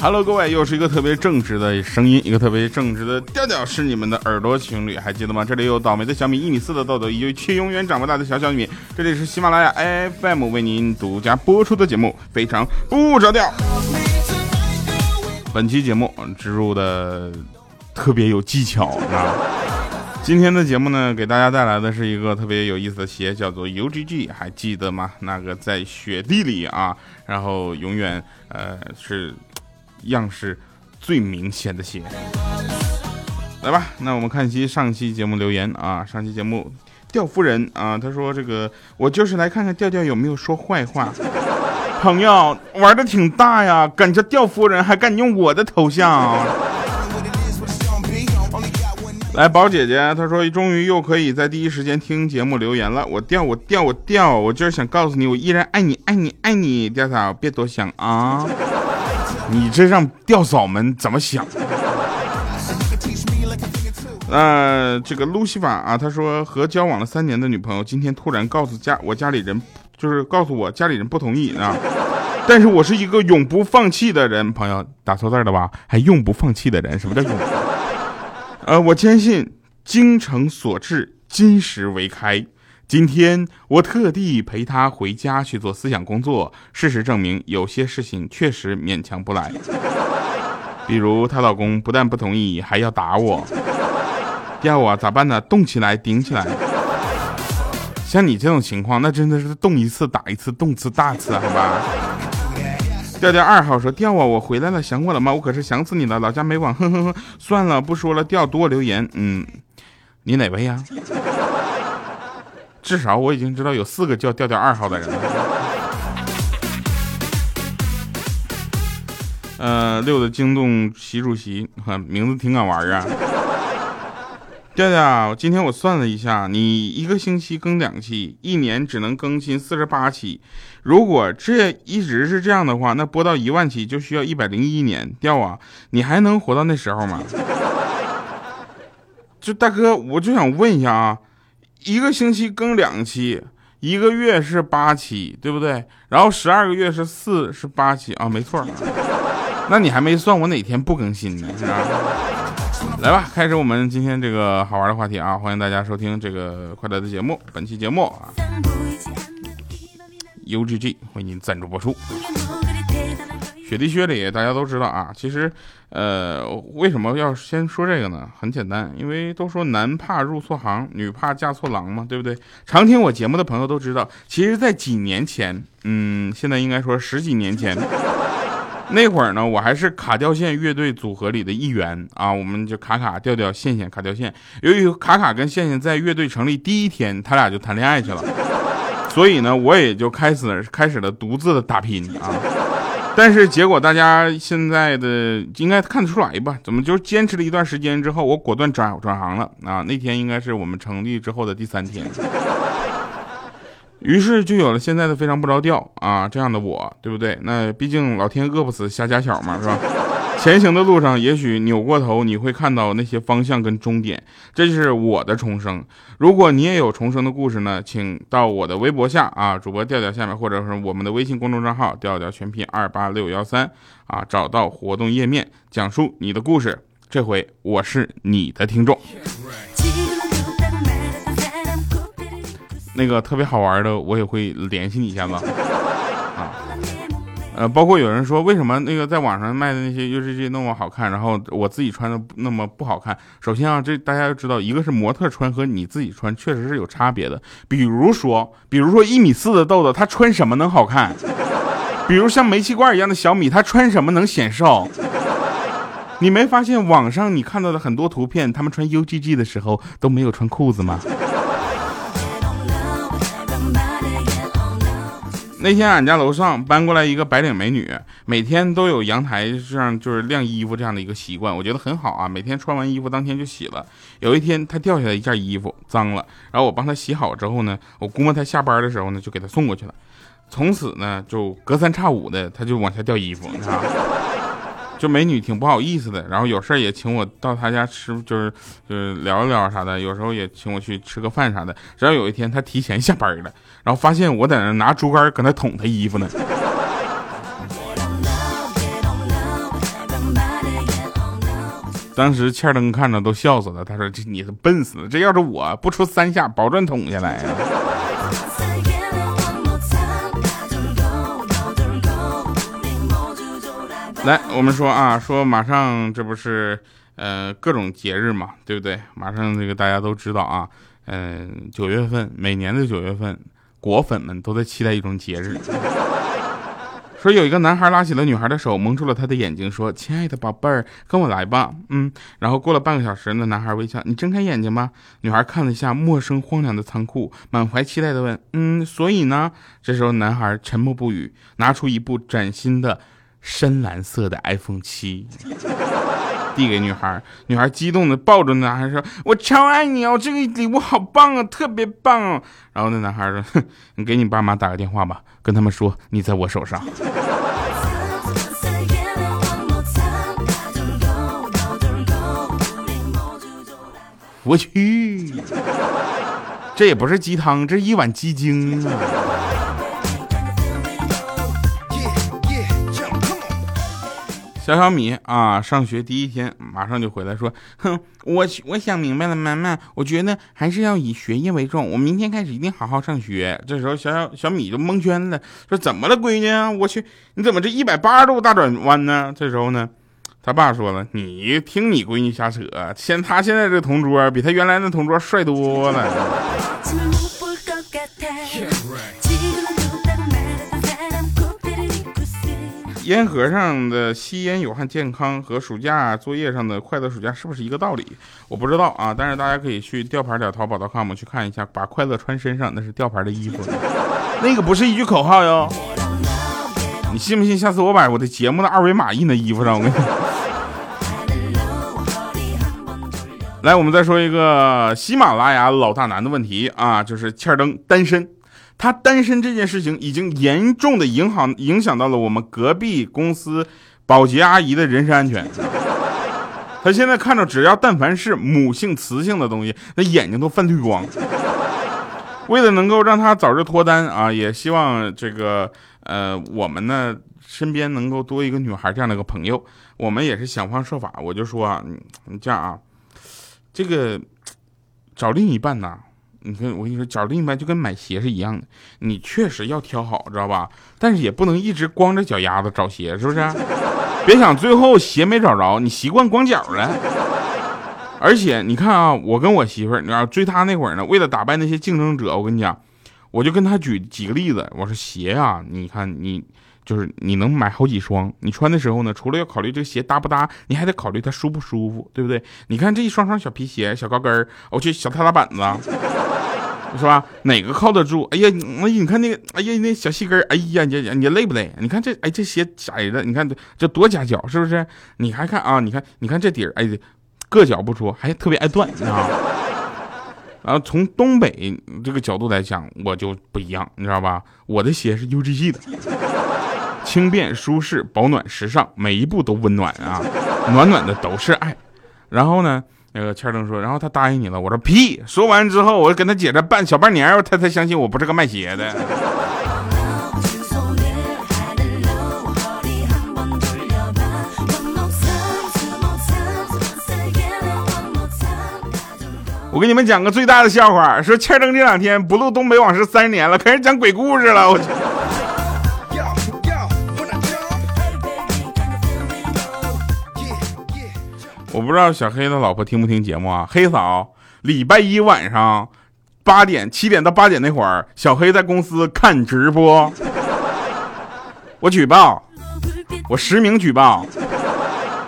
Hello，各位，又是一个特别正直的声音，一个特别正直的调调，是你们的耳朵情侣，还记得吗？这里有倒霉的小米，一米四的豆豆，以及却永远长不大的小小米。这里是喜马拉雅 FM 为您独家播出的节目，非常不着调。本期节目植入的特别有技巧啊！今天的节目呢，给大家带来的是一个特别有意思的鞋，叫做 UGG，还记得吗？那个在雪地里啊，然后永远呃是。样式最明显的鞋，来吧，那我们看一期上期节目留言啊，上期节目调夫人啊，他说这个我就是来看看调调有没有说坏话，朋友玩的挺大呀，敢叫调夫人，还敢用我的头像。来宝姐姐，她说终于又可以在第一时间听节目留言了，我调我调我调，我就是想告诉你，我依然爱你爱你爱你，吊嫂别多想啊。你这让吊嫂们怎么想？呃，这个路西法啊，他说和交往了三年的女朋友今天突然告诉家我家里人，就是告诉我家里人不同意啊。但是我是一个永不放弃的人，朋友打错字了吧？还永不放弃的人？什么叫永？呃，我坚信精诚所至，金石为开。今天我特地陪她回家去做思想工作。事实证明，有些事情确实勉强不来。比如她老公不但不同意，还要打我。要我，咋办呢？动起来，顶起来。像你这种情况，那真的是动一次打一次，动次大次，好吧？调调二号说：调啊，我回来了，想我了吗？我可是想死你了，老家没网，哼哼哼。算了，不说了。调多留言，嗯，你哪位呀？至少我已经知道有四个叫调调二号的人了。呃，六的惊动习主席，哈名字挺敢玩啊。调调，今天我算了一下，你一个星期更两期，一年只能更新四十八期。如果这一直是这样的话，那播到一万期就需要一百零一年。调啊，你还能活到那时候吗？就大哥，我就想问一下啊。一个星期更两期，一个月是八期，对不对？然后十二个月是四十八期啊，没错。那你还没算我哪天不更新呢？来吧，开始我们今天这个好玩的话题啊！欢迎大家收听这个快乐的节目。本期节目啊，UGG 为您赞助播出。雪地靴里大家都知道啊，其实，呃，为什么要先说这个呢？很简单，因为都说男怕入错行，女怕嫁错郎嘛，对不对？常听我节目的朋友都知道，其实，在几年前，嗯，现在应该说十几年前，那会儿呢，我还是卡掉线乐队组合里的一员啊，我们就卡卡调调线线卡掉线。由于卡卡跟线线在乐队成立第一天，他俩就谈恋爱去了，所以呢，我也就开始开始了独自的打拼啊。但是结果，大家现在的应该看得出来吧？怎么就坚持了一段时间之后，我果断转转行了啊？那天应该是我们成立之后的第三天，于是就有了现在的非常不着调啊这样的我，对不对？那毕竟老天饿不死瞎家巧嘛，是吧？前行的路上，也许扭过头，你会看到那些方向跟终点。这就是我的重生。如果你也有重生的故事呢，请到我的微博下啊，主播调调下面，或者是我们的微信公众账号调调全拼二八六幺三啊，找到活动页面，讲述你的故事。这回我是你的听众。那个特别好玩的，我也会联系你一下子。呃，包括有人说，为什么那个在网上卖的那些 UGG 那么好看，然后我自己穿的那么不好看？首先啊，这大家要知道，一个是模特穿和你自己穿确实是有差别的。比如说，比如说一米四的豆豆，他穿什么能好看？比如像煤气罐一样的小米，他穿什么能显瘦？你没发现网上你看到的很多图片，他们穿 UGG 的时候都没有穿裤子吗？那天俺家楼上搬过来一个白领美女，每天都有阳台上就是晾衣服这样的一个习惯，我觉得很好啊。每天穿完衣服当天就洗了。有一天她掉下来一件衣服脏了，然后我帮她洗好之后呢，我估摸她下班的时候呢就给她送过去了。从此呢就隔三差五的她就往下掉衣服，你知道就美女挺不好意思的，然后有事儿也请我到她家吃，就是就是聊一聊啥的，有时候也请我去吃个饭啥的。直到有一天她提前下班了，然后发现我在那拿竹竿搁那捅她衣服呢。当时欠灯看着都笑死了，他说：“这你是笨死了，这要是我不出三下，保证捅下来呀。”来，我们说啊，说马上这不是呃各种节日嘛，对不对？马上这个大家都知道啊，嗯，九月份，每年的九月份，果粉们都在期待一种节日。说有一个男孩拉起了女孩的手，蒙住了她的眼睛，说：“亲爱的宝贝儿，跟我来吧。”嗯，然后过了半个小时，那男孩微笑：“你睁开眼睛吧。”女孩看了一下陌生荒凉的仓库，满怀期待的问：“嗯，所以呢？”这时候男孩沉默不语，拿出一部崭新的深蓝色的 iPhone 七，递给女孩。女孩激动的抱着男孩说：“我超爱你哦，这个礼物好棒啊，特别棒哦。”然后那男孩说：“哼，你给你爸妈打个电话吧。”跟他们说你在我手上。我去，这也不是鸡汤，这是一碗鸡精啊！小小米啊，上学第一天马上就回来说：“哼，我我想明白了，妈妈，我觉得还是要以学业为重。我明天开始一定好好上学。”这时候，小小小米就蒙圈了，说：“怎么了，闺女？我去，你怎么这一百八十度大转弯呢？”这时候呢，他爸说了：“你听你闺女瞎扯，现他现在这同桌比他原来那同桌帅多了。”烟盒上的吸烟有害健康和暑假作业上的快乐暑假是不是一个道理？我不知道啊，但是大家可以去吊牌点淘宝的 com 去看一下，把快乐穿身上那是吊牌的衣服，那个不是一句口号哟。你信不信？下次我把我的节目的二维码印在衣服上，我跟你。来，我们再说一个喜马拉雅老大难的问题啊，就是欠灯单身。他单身这件事情已经严重的影响影响到了我们隔壁公司保洁阿姨的人身安全。他现在看着只要但凡是母性雌性的东西，那眼睛都泛绿光。为了能够让他早日脱单啊，也希望这个呃我们呢身边能够多一个女孩这样的一个朋友。我们也是想方设法，我就说啊，你这样啊，这个找另一半呐。你看，我跟你说，找另一半就跟买鞋是一样的，你确实要挑好，知道吧？但是也不能一直光着脚丫子找鞋，是不是？别想最后鞋没找着，你习惯光脚了。而且你看啊，我跟我媳妇儿，你知道追她那会儿呢，为了打败那些竞争者，我跟你讲，我就跟她举几个例子，我说鞋啊，你看你。就是你能买好几双，你穿的时候呢，除了要考虑这个鞋搭不搭，你还得考虑它舒不舒服，对不对？你看这一双双小皮鞋、小高跟儿，我去小踏踏板子，是吧？哪个靠得住？哎呀，哎，你看那个，哎呀，那小细跟，哎呀，你你累不累？你看这，哎，这鞋窄的，你看这多夹脚，是不是？你还看啊？你看，你看这底儿，哎，硌脚不说，还特别爱断，你知道吗？然后从东北这个角度来讲，我就不一样，你知道吧？我的鞋是 UGG 的。轻便、舒适、保暖、时尚，每一步都温暖啊！暖暖的都是爱。然后呢，那个欠灯说，然后他答应你了。我说屁！说完之后，我跟他姐这半小半年，他才相信我不是个卖鞋的。我给你们讲个最大的笑话，说欠灯这两天不录《东北往事三十年》了，开始讲鬼故事了。我去。不知道小黑的老婆听不听节目啊？黑嫂，礼拜一晚上八点七点到八点那会儿，小黑在公司看直播，我举报，我实名举报，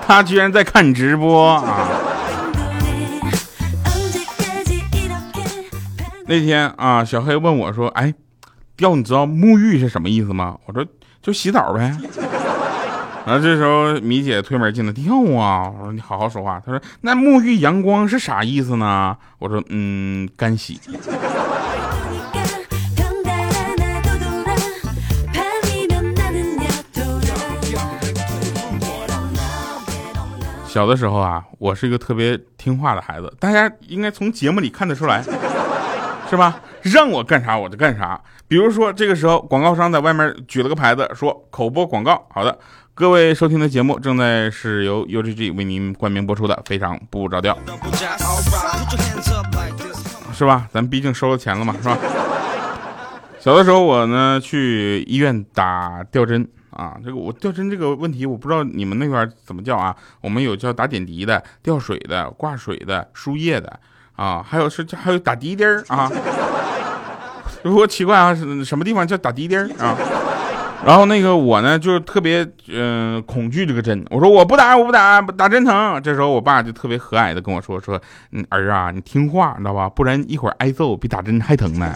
他居然在看直播啊！那天啊，小黑问我说：“哎，调，你知道沐浴是什么意思吗？”我说：“就洗澡呗。”然后这时候米姐推门进来，跳啊！我说你好好说话。她说那沐浴阳光是啥意思呢？我说嗯，干洗。小的时候啊，我是一个特别听话的孩子，大家应该从节目里看得出来，是吧？让我干啥我就干啥。比如说这个时候，广告商在外面举了个牌子，说口播广告。好的，各位收听的节目正在是由 UGG 为您冠名播出的，非常不着调，是吧？咱毕竟收了钱了嘛，是吧？小的时候我呢去医院打吊针。啊，这个我吊针这个问题，我不知道你们那边怎么叫啊？我们有叫打点滴的、吊水的、挂水的、输液的啊，还有是还有打滴滴儿啊。如果奇怪啊，什么地方叫打滴滴儿啊？然后那个我呢，就是特别嗯恐惧这个针，我说我不打，我不打，打针疼。这时候我爸就特别和蔼的跟我说说，嗯儿啊，你听话，你知道吧？不然一会儿挨揍比打针还疼呢。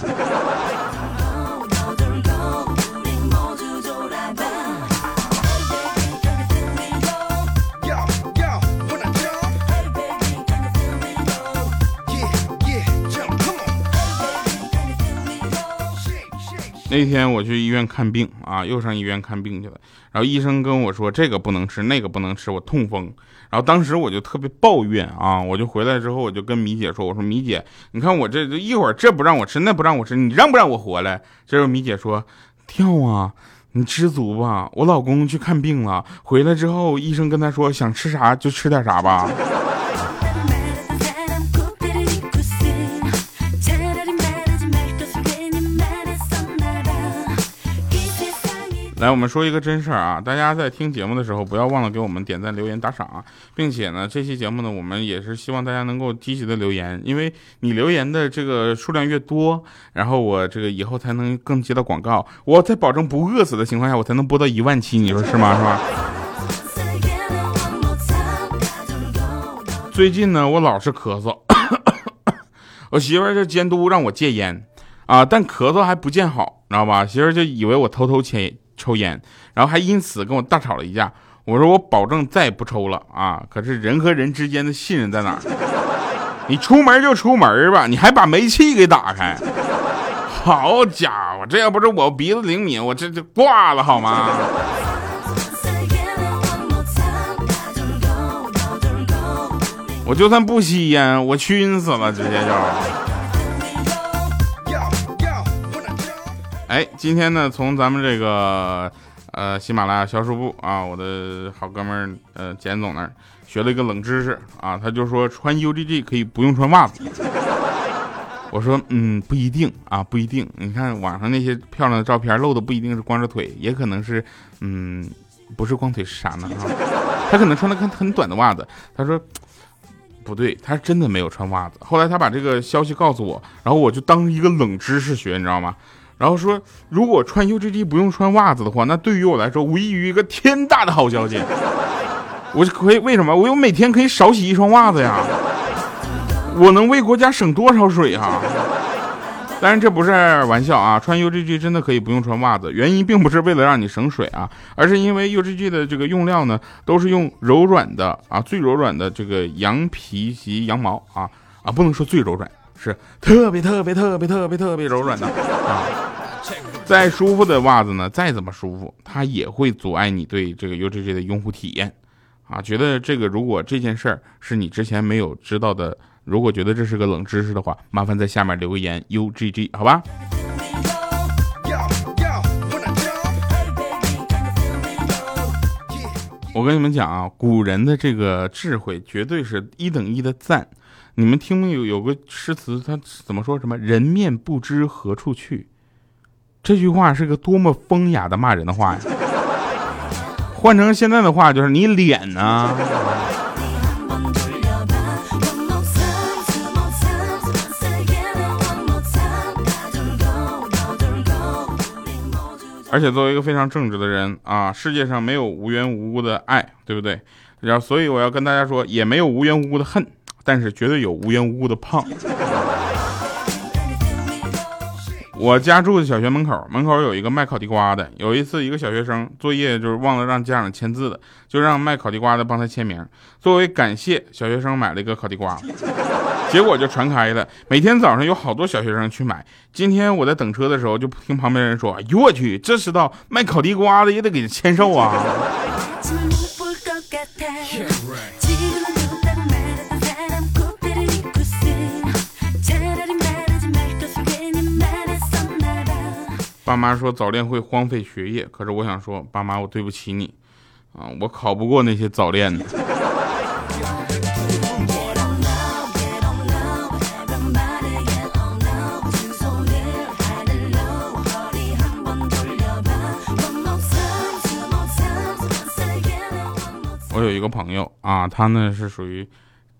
那天我去医院看病啊，又上医院看病去了。然后医生跟我说这个不能吃，那个不能吃，我痛风。然后当时我就特别抱怨啊，我就回来之后我就跟米姐说，我说米姐，你看我这一会儿这不让我吃，那不让我吃，你让不让我活来？这时候米姐说，跳啊，你知足吧。我老公去看病了，回来之后医生跟他说，想吃啥就吃点啥吧。来，我们说一个真事儿啊！大家在听节目的时候，不要忘了给我们点赞、留言、打赏啊，并且呢，这期节目呢，我们也是希望大家能够积极的留言，因为你留言的这个数量越多，然后我这个以后才能更接到广告。我在保证不饿死的情况下，我才能播到一万期，你说是吗？是吧？最近呢，我老是咳嗽，我媳妇儿就监督让我戒烟啊，但咳嗽还不见好，知道吧？媳妇儿就以为我偷偷切。抽烟，然后还因此跟我大吵了一架。我说我保证再也不抽了啊！可是人和人之间的信任在哪儿？你出门就出门吧，你还把煤气给打开。好家伙，这要不是我鼻子灵敏，我这就挂了好吗？我就算不吸烟，我熏死了，直接就。哎，今天呢，从咱们这个呃喜马拉雅销售部啊，我的好哥们儿呃简总那儿学了一个冷知识啊，他就说穿 UGG 可以不用穿袜子。我说嗯不一定啊不一定，你看网上那些漂亮的照片露的不一定是光着腿，也可能是嗯不是光腿是啥呢啊？他可能穿了很很短的袜子。他说不对，他真的没有穿袜子。后来他把这个消息告诉我，然后我就当一个冷知识学，你知道吗？然后说，如果穿 UGG 不用穿袜子的话，那对于我来说无异于一个天大的好消息。我可以为什么？我有每天可以少洗一双袜子呀！我能为国家省多少水啊！当然这不是玩笑啊，穿 UGG 真的可以不用穿袜子。原因并不是为了让你省水啊，而是因为 UGG 的这个用料呢，都是用柔软的啊，最柔软的这个羊皮及羊毛啊啊，不能说最柔软，是特别特别特别特别特别柔软的啊。再舒服的袜子呢，再怎么舒服，它也会阻碍你对这个 UGG 的用户体验，啊，觉得这个如果这件事儿是你之前没有知道的，如果觉得这是个冷知识的话，麻烦在下面留个言 UGG 好吧。我跟你们讲啊，古人的这个智慧绝对是一等一的赞。你们听有？有个诗词，他怎么说？什么人面不知何处去？这句话是个多么风雅的骂人的话呀！换成现在的话就是你脸呢？而且作为一个非常正直的人啊，世界上没有无缘无故的爱，对不对？然后所以我要跟大家说，也没有无缘无故的恨，但是绝对有无缘无故的胖。我家住的小学门口，门口有一个卖烤地瓜的。有一次，一个小学生作业就是忘了让家长签字的，就让卖烤地瓜的帮他签名。作为感谢，小学生买了一个烤地瓜，结果就传开了。每天早上有好多小学生去买。今天我在等车的时候，就听旁边人说：“哎呦我去，这知道卖烤地瓜的也得给签售啊！” 爸妈说早恋会荒废学业，可是我想说，爸妈，我对不起你，啊，我考不过那些早恋的。我有一个朋友啊，他呢是属于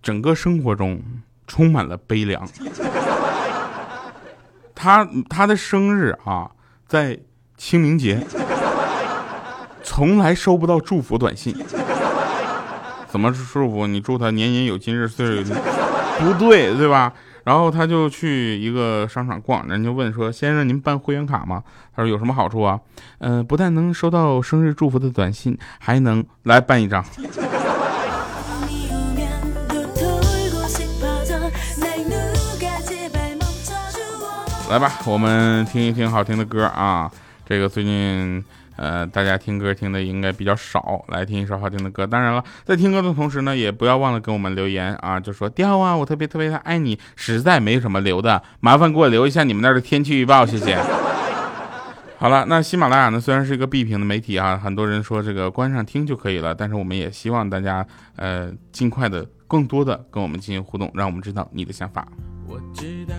整个生活中充满了悲凉。他他的生日啊，在清明节，从来收不到祝福短信。怎么祝福？你祝他年年有今日，岁岁有不对，对吧？然后他就去一个商场逛，人就问说：“先生，您办会员卡吗？”他说：“有什么好处啊？”嗯，不但能收到生日祝福的短信，还能来办一张。来吧，我们听一听好听的歌啊！这个最近。呃，大家听歌听的应该比较少，来听一首好听的歌。当然了，在听歌的同时呢，也不要忘了给我们留言啊，就说掉啊，我特别特别的爱你，实在没什么留的，麻烦给我留一下你们那儿的天气预报，谢谢。好了，那喜马拉雅呢，虽然是一个闭屏的媒体啊，很多人说这个关上听就可以了，但是我们也希望大家呃尽快的、更多的跟我们进行互动，让我们知道你的想法。我知道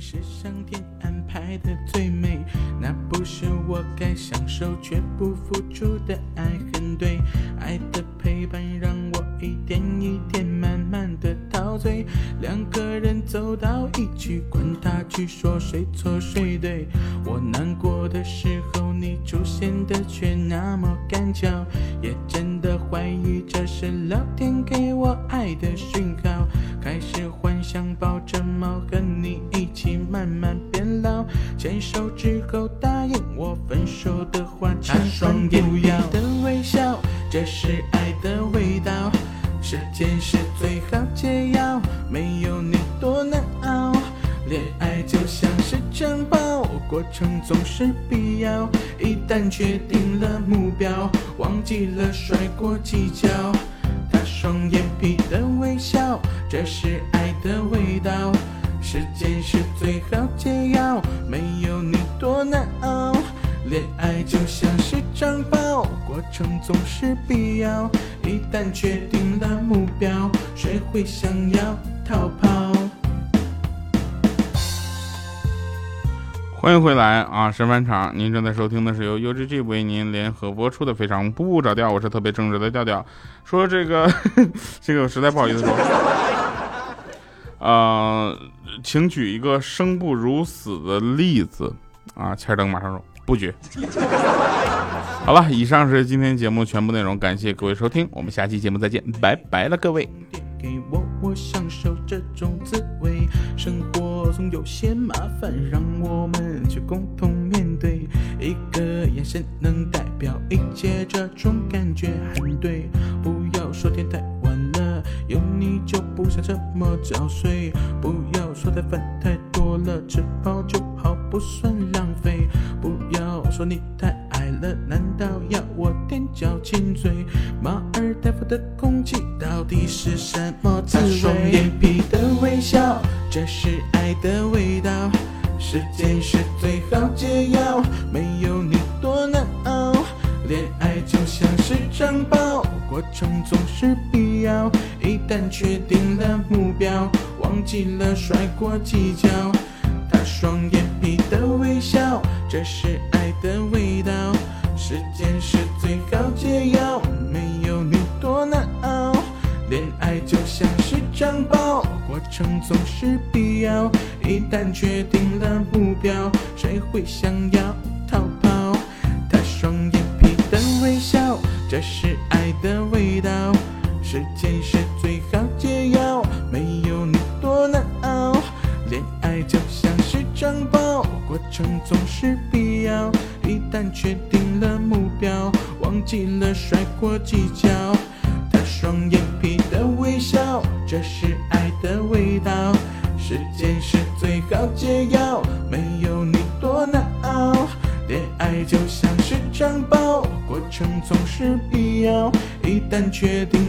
是上天安排的最美，那不是我该享受却不付出的爱，很对。爱的陪伴让我一点一点慢慢的陶醉，两个人走到一起，管他去说谁错谁对。我难过的时候你出现的却那么赶巧，也真的怀疑这是老天给我爱的讯号，开始幻想。抱着猫和你一起慢慢变老，牵手之后答应我分手的话，他双眼皮的微笑，这是爱的味道。时间是最好解药，没有你多难熬。恋爱就像是城堡，过程总是必要。一旦确定了目标，忘记了摔过几跤。双眼皮的微笑，这是爱的味道。时间是最好解药，没有你多难熬。恋爱就像是长跑，过程总是必要。一旦确定了目标，谁会想要逃跑？欢迎回来啊，神返场！您正在收听的是由 UGG 为您联合播出的《非常不着调》，我是特别正直的调调。说这个，这个实在不好意思说，呃，请举一个生不如死的例子啊！千灯马上说不举。好了，以上是今天节目全部内容，感谢各位收听，我们下期节目再见，拜拜了，各位。我享受这种滋味。生活总有些麻烦，让我们却共同面对。一个眼神能代表一切，这种感觉很对。不要说天太晚了，有你就不想这么早睡。不要说的饭太多了，吃饱就好不算是必要。一旦确定了目标，忘记了摔过几跤。时间是最好解药，没有你多难熬。恋爱就像是城堡，过程总是必要。一旦确定了目标，忘记了摔锅技巧。他双眼皮的微笑，这是爱的味道。时间是最好解药，没有你多难熬。恋爱就像是城堡，过程总是必要。一旦确定